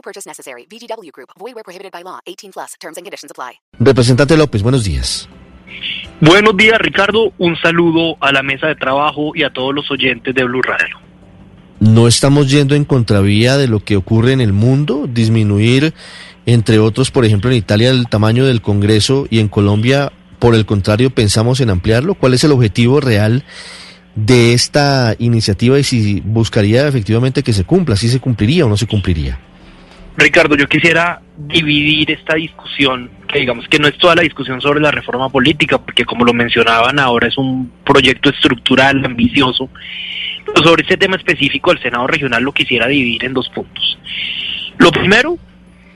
No purchase necessary. VGW Group. Void where prohibited by law. 18 plus. Terms and conditions apply. Representante López, buenos días. Buenos días, Ricardo. Un saludo a la mesa de trabajo y a todos los oyentes de Blue Radio. ¿No estamos yendo en contravía de lo que ocurre en el mundo? Disminuir, entre otros, por ejemplo, en Italia el tamaño del Congreso y en Colombia, por el contrario, pensamos en ampliarlo. ¿Cuál es el objetivo real de esta iniciativa y si buscaría efectivamente que se cumpla? ¿Si se cumpliría o no se cumpliría? Ricardo, yo quisiera dividir esta discusión, que digamos que no es toda la discusión sobre la reforma política, porque como lo mencionaban ahora es un proyecto estructural, ambicioso. Pero sobre este tema específico, el Senado Regional lo quisiera dividir en dos puntos. Lo primero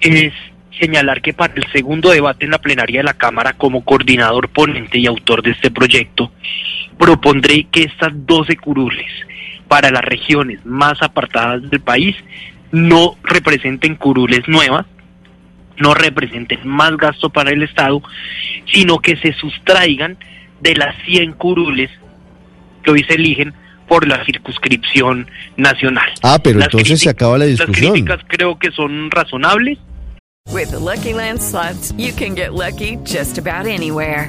es señalar que para el segundo debate en la plenaria de la Cámara, como coordinador ponente y autor de este proyecto, propondré que estas 12 curules para las regiones más apartadas del país no representen curules nuevas, no representen más gasto para el Estado, sino que se sustraigan de las 100 curules que hoy se eligen por la circunscripción nacional. Ah, pero entonces se acaba la discusión. Las críticas creo que son razonables. With the Lucky Land slots, you can get lucky just about anywhere.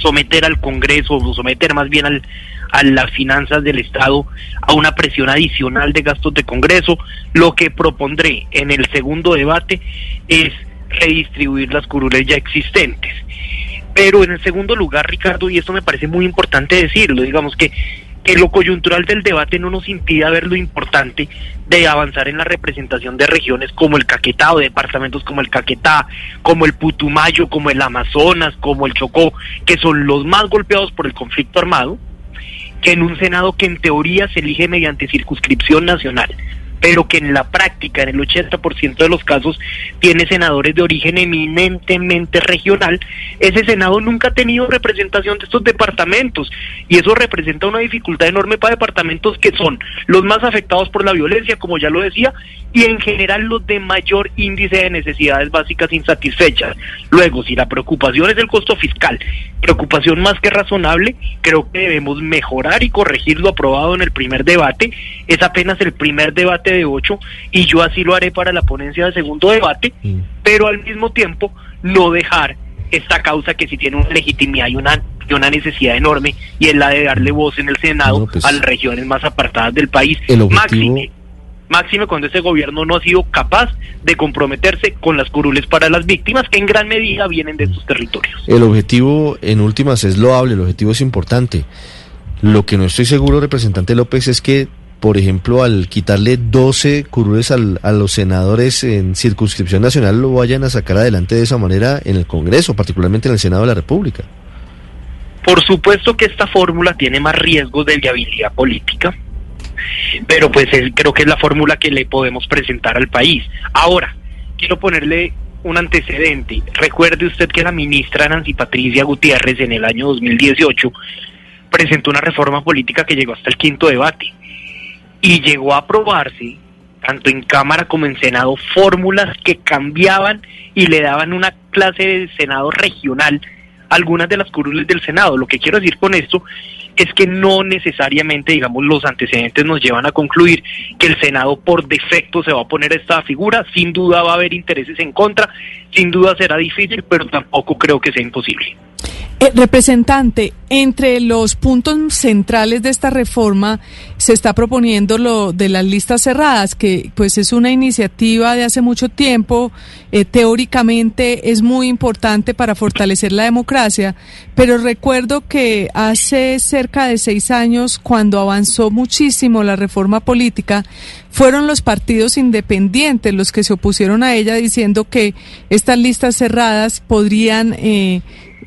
someter al Congreso, o someter más bien al, a las finanzas del Estado a una presión adicional de gastos de Congreso. Lo que propondré en el segundo debate es redistribuir las curules ya existentes. Pero en el segundo lugar, Ricardo, y esto me parece muy importante decirlo, digamos que que lo coyuntural del debate no nos impida ver lo importante de avanzar en la representación de regiones como el Caquetá o departamentos como el Caquetá, como el Putumayo, como el Amazonas, como el Chocó, que son los más golpeados por el conflicto armado, que en un Senado que en teoría se elige mediante circunscripción nacional, pero que en la práctica, en el 80% de los casos, tiene senadores de origen eminentemente regional, ese Senado nunca ha tenido representación de estos departamentos y eso representa una dificultad enorme para departamentos que son los más afectados por la violencia, como ya lo decía, y en general los de mayor índice de necesidades básicas insatisfechas. Luego, si la preocupación es el costo fiscal, preocupación más que razonable, creo que debemos mejorar y corregir lo aprobado en el primer debate. Es apenas el primer debate de ocho y yo así lo haré para la ponencia del segundo debate, pero al mismo tiempo no dejar esta causa que si tiene una legitimidad y una, y una necesidad enorme y es la de darle voz en el Senado No, pues, a las regiones más apartadas del país. el objetivo- Máxime, máxime cuando ese gobierno no ha sido capaz de comprometerse con las curules para las víctimas que en gran medida vienen de estos territorios. El objetivo, en últimas, es loable, el objetivo es importante. Lo que no estoy seguro, representante López, es que, por ejemplo, al quitarle 12 curules al- a los senadores en circunscripción nacional, lo vayan a sacar adelante de esa manera en el Congreso, particularmente en el Senado de la República. Por supuesto que esta fórmula tiene más riesgos de viabilidad política, pero pues es- creo que es la fórmula que le podemos presentar al país. Ahora, quiero ponerle un antecedente. Recuerde usted que la ministra Nancy Patricia Gutiérrez en el año 2018 presentó una reforma política que llegó hasta el quinto debate y llegó a aprobarse tanto en Cámara como en Senado fórmulas que cambiaban y le daban una clase de Senado regional a algunas de las curules del Senado. Lo que quiero decir con esto es que no necesariamente, digamos, los antecedentes nos llevan a concluir que el Senado por defecto se va a poner esta figura. Sin duda va a haber intereses en contra, sin duda será difícil, pero tampoco creo que sea imposible. Eh, representante, entre los puntos centrales de esta reforma se está proponiendo lo de las listas cerradas, que pues es una iniciativa de hace mucho tiempo, eh, teóricamente es muy importante para fortalecer la democracia, pero recuerdo que hace cerca de seis años, cuando avanzó muchísimo la reforma política, fueron los partidos independientes los que se opusieron a ella diciendo que estas listas cerradas podrían... Eh,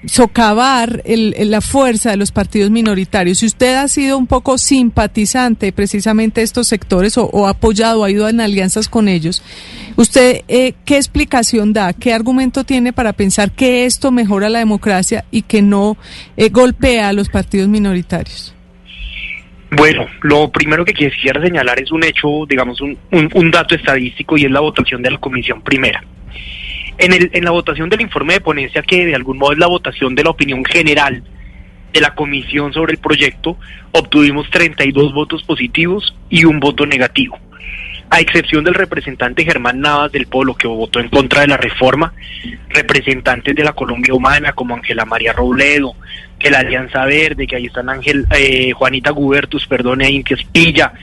socavar el, la fuerza de los partidos minoritarios. Si usted ha sido un poco simpatizante precisamente de estos sectores o, ha apoyado, ha ido en alianzas con ellos, ¿usted eh, qué explicación da, qué argumento tiene para pensar que esto mejora la democracia y que no eh, golpea a los partidos minoritarios? Bueno, lo primero que quisiera señalar es un hecho, digamos, un, un dato estadístico y es la votación de la Comisión Primera. En, el, en la votación del informe de ponencia, que de algún modo es la votación de la opinión general de la comisión sobre el proyecto, obtuvimos 32 votos positivos y un voto negativo. A excepción del representante Germán Navas del Polo, que votó en contra de la reforma, representantes de la Colombia Humana, como Ángela María Robledo, que la Alianza Verde, que ahí están Ángel, eh, Juanita Gubertus, perdón, e Inti Espilla,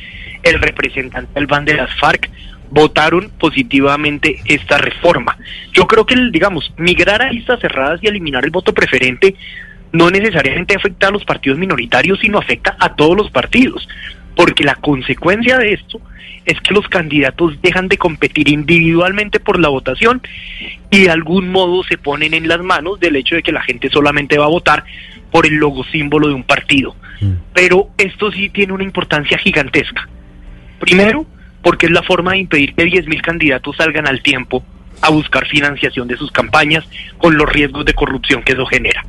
el representante del BAN de las FARC, votaron positivamente esta reforma. Yo creo que, digamos, migrar a listas cerradas y eliminar el voto preferente no necesariamente afecta a los partidos minoritarios, sino afecta a todos los partidos, porque la consecuencia de esto es que los candidatos dejan de competir individualmente por la votación y de algún modo se ponen en las manos del hecho de que la gente solamente va a votar por el logo símbolo de un partido. Mm. Pero esto sí tiene una importancia gigantesca. Primero, porque es la forma de impedir que 10.000 candidatos salgan al tiempo a buscar financiación de sus campañas con los riesgos de corrupción que eso genera.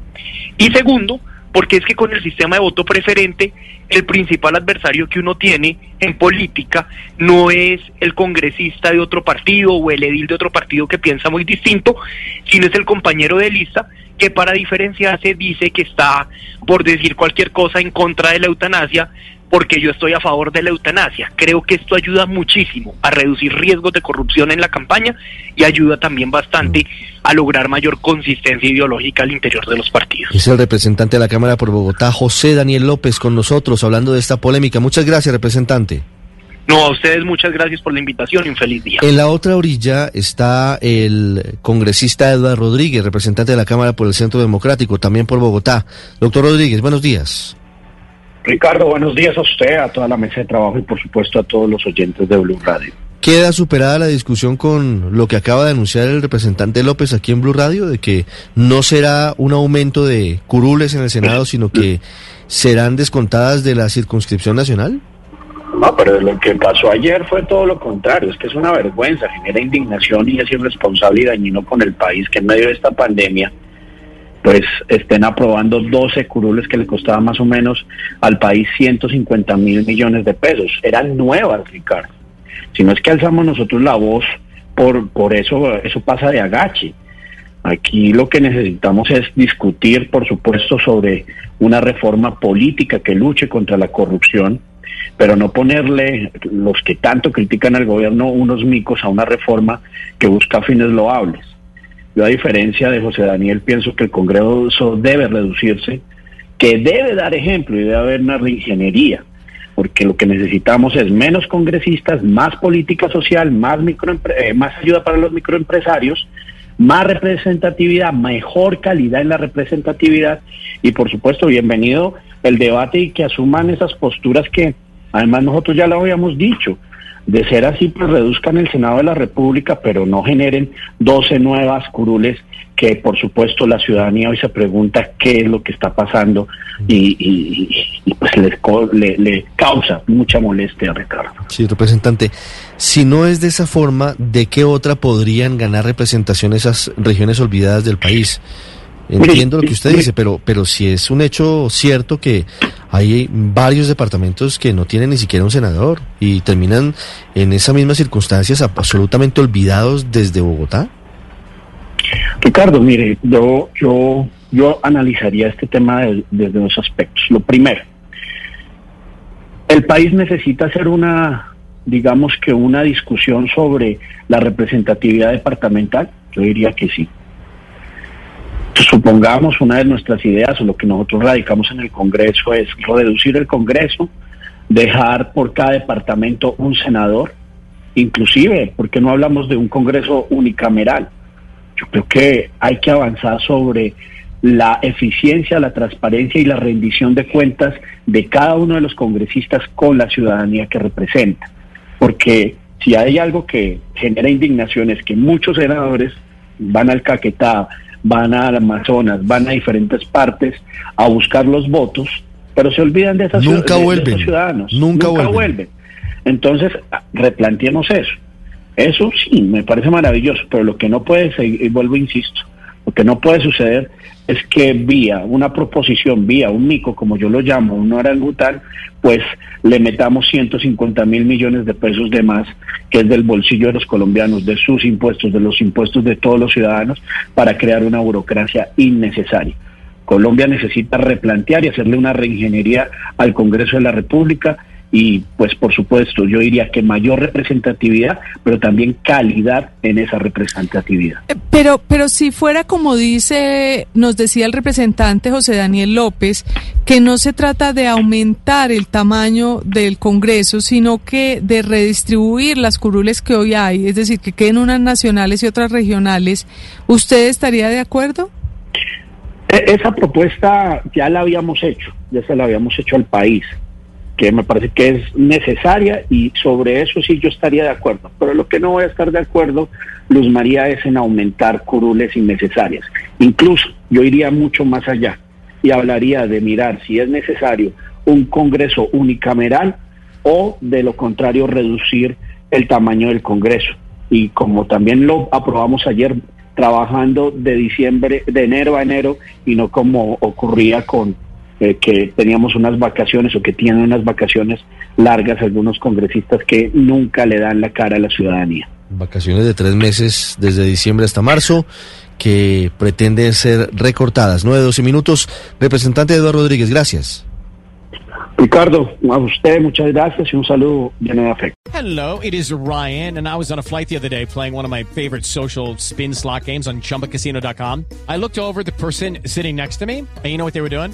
Y segundo, porque es que con el sistema de voto preferente, el principal adversario que uno tiene en política no es el congresista de otro partido o el edil de otro partido que piensa muy distinto, sino es el compañero de lista que para diferenciarse dice que está por decir cualquier cosa en contra de la eutanasia, porque yo estoy a favor de la eutanasia. Creo que esto ayuda muchísimo a reducir riesgos de corrupción en la campaña y ayuda también bastante a lograr mayor consistencia ideológica al interior de los partidos. Es el representante de la Cámara por Bogotá, José Daniel López, con nosotros hablando de esta polémica. Muchas gracias, representante. No, a ustedes muchas gracias por la invitación y un feliz día. En la otra orilla está el congresista Eduardo Rodríguez, representante de la Cámara por el Centro Democrático, también por Bogotá. Doctor Rodríguez, buenos días. Ricardo, buenos días a usted, a toda la mesa de trabajo y por supuesto a todos los oyentes de Blue Radio. ¿Queda superada la discusión con lo que acaba de anunciar el representante López aquí en Blue Radio, de que no será un aumento de curules en el Senado, sino que serán descontadas de la circunscripción nacional? No, pero lo que pasó ayer fue todo lo contrario, es que es una vergüenza, genera indignación y es irresponsable y dañino con el país que en medio de esta pandemia pues estén aprobando 12 curules que le costaba más o menos al país 150 mil millones de pesos. Eran nuevas, Ricardo. Si no es que alzamos nosotros la voz, por, por eso, eso pasa de agache. Aquí lo que necesitamos es discutir, por supuesto, sobre una reforma política que luche contra la corrupción, pero no ponerle los que tanto critican al gobierno unos micos a una reforma que busca fines loables. Yo a diferencia de José Daniel pienso que el Congreso debe reducirse, que debe dar ejemplo y debe haber una reingeniería, porque lo que necesitamos es menos congresistas, más política social, más, eh, más ayuda para los microempresarios, más representatividad, mejor calidad en la representatividad y por supuesto bienvenido el debate y que asuman esas posturas que además nosotros ya lo habíamos dicho. De ser así, pues reduzcan el Senado de la República, pero no generen 12 nuevas curules que por supuesto la ciudadanía hoy se pregunta qué es lo que está pasando y, pues le, le, causa mucha molestia, Ricardo. Sí, representante, si no es de esa forma, ¿de qué otra podrían ganar representación esas regiones olvidadas del país? Entiendo lo que usted dice, pero, pero si es un hecho cierto que hay varios departamentos que no tienen ni siquiera un senador y terminan en esas mismas circunstancias absolutamente olvidados desde Bogotá. Ricardo, mire, yo, yo, yo analizaría este tema desde dos aspectos. Lo primero, el país necesita hacer una, digamos que una discusión sobre la representatividad departamental. Yo diría que sí supongamos una de nuestras ideas o lo que nosotros radicamos en el Congreso es reducir el Congreso, dejar por cada departamento un senador, inclusive, porque no hablamos de un Congreso unicameral? Yo creo que hay que avanzar sobre la eficiencia, la transparencia y la rendición de cuentas de cada uno de los congresistas con la ciudadanía que representa. Porque si hay algo que genera indignación es que muchos senadores van al Caquetá, van al Amazonas, van a diferentes partes a buscar los votos, pero se olvidan de, esas Nunca de, vuelven. de esos ciudadanos. Nunca vuelven. vuelven. Entonces, replanteemos eso. Eso sí, me parece maravilloso, pero lo que no puede seguir, y vuelvo, insisto, lo que no puede suceder es que vía una proposición, vía un mico, como yo lo llamo, un orangután, pues le metamos 150 mil millones de pesos de más, que es del bolsillo de los colombianos, de sus impuestos, de los impuestos de todos los ciudadanos, para crear una burocracia innecesaria. Colombia necesita replantear y hacerle una reingeniería al Congreso de la República y pues por supuesto yo diría que mayor representatividad, pero también calidad en esa representatividad. Eh, Pero, pero si fuera como dice, nos decía el representante José Daniel López, que no se trata de aumentar el tamaño del Congreso, sino que de redistribuir las curules que hoy hay, es decir, que queden unas nacionales y otras regionales, ¿usted estaría de acuerdo? E- Esa propuesta ya la habíamos hecho, ya se la habíamos hecho al país, que me parece que es necesaria y sobre eso sí yo estaría de acuerdo. Pero lo que no voy a estar de acuerdo, Luz María, es en aumentar curules innecesarias. Incluso yo iría mucho más allá y hablaría de mirar si es necesario un Congreso unicameral o de lo contrario reducir el tamaño del Congreso. Y como también lo aprobamos ayer, trabajando de diciembre, de enero a enero y no como ocurría con eh, que teníamos unas vacaciones o que tienen unas vacaciones largas algunos congresistas que nunca le dan la cara a la ciudadanía. Vacaciones de tres meses desde diciembre hasta marzo que pretenden ser recortadas. 9, 12 minutos. Representante Eduardo Rodríguez, gracias. Ricardo, a usted muchas gracias y un saludo lleno de afecto. Hello, it is Ryan, and I was on a flight the other day playing one of my favorite social spin slot games on chumbacasino.com. I looked over at the person sitting next to me, and you know what they were doing?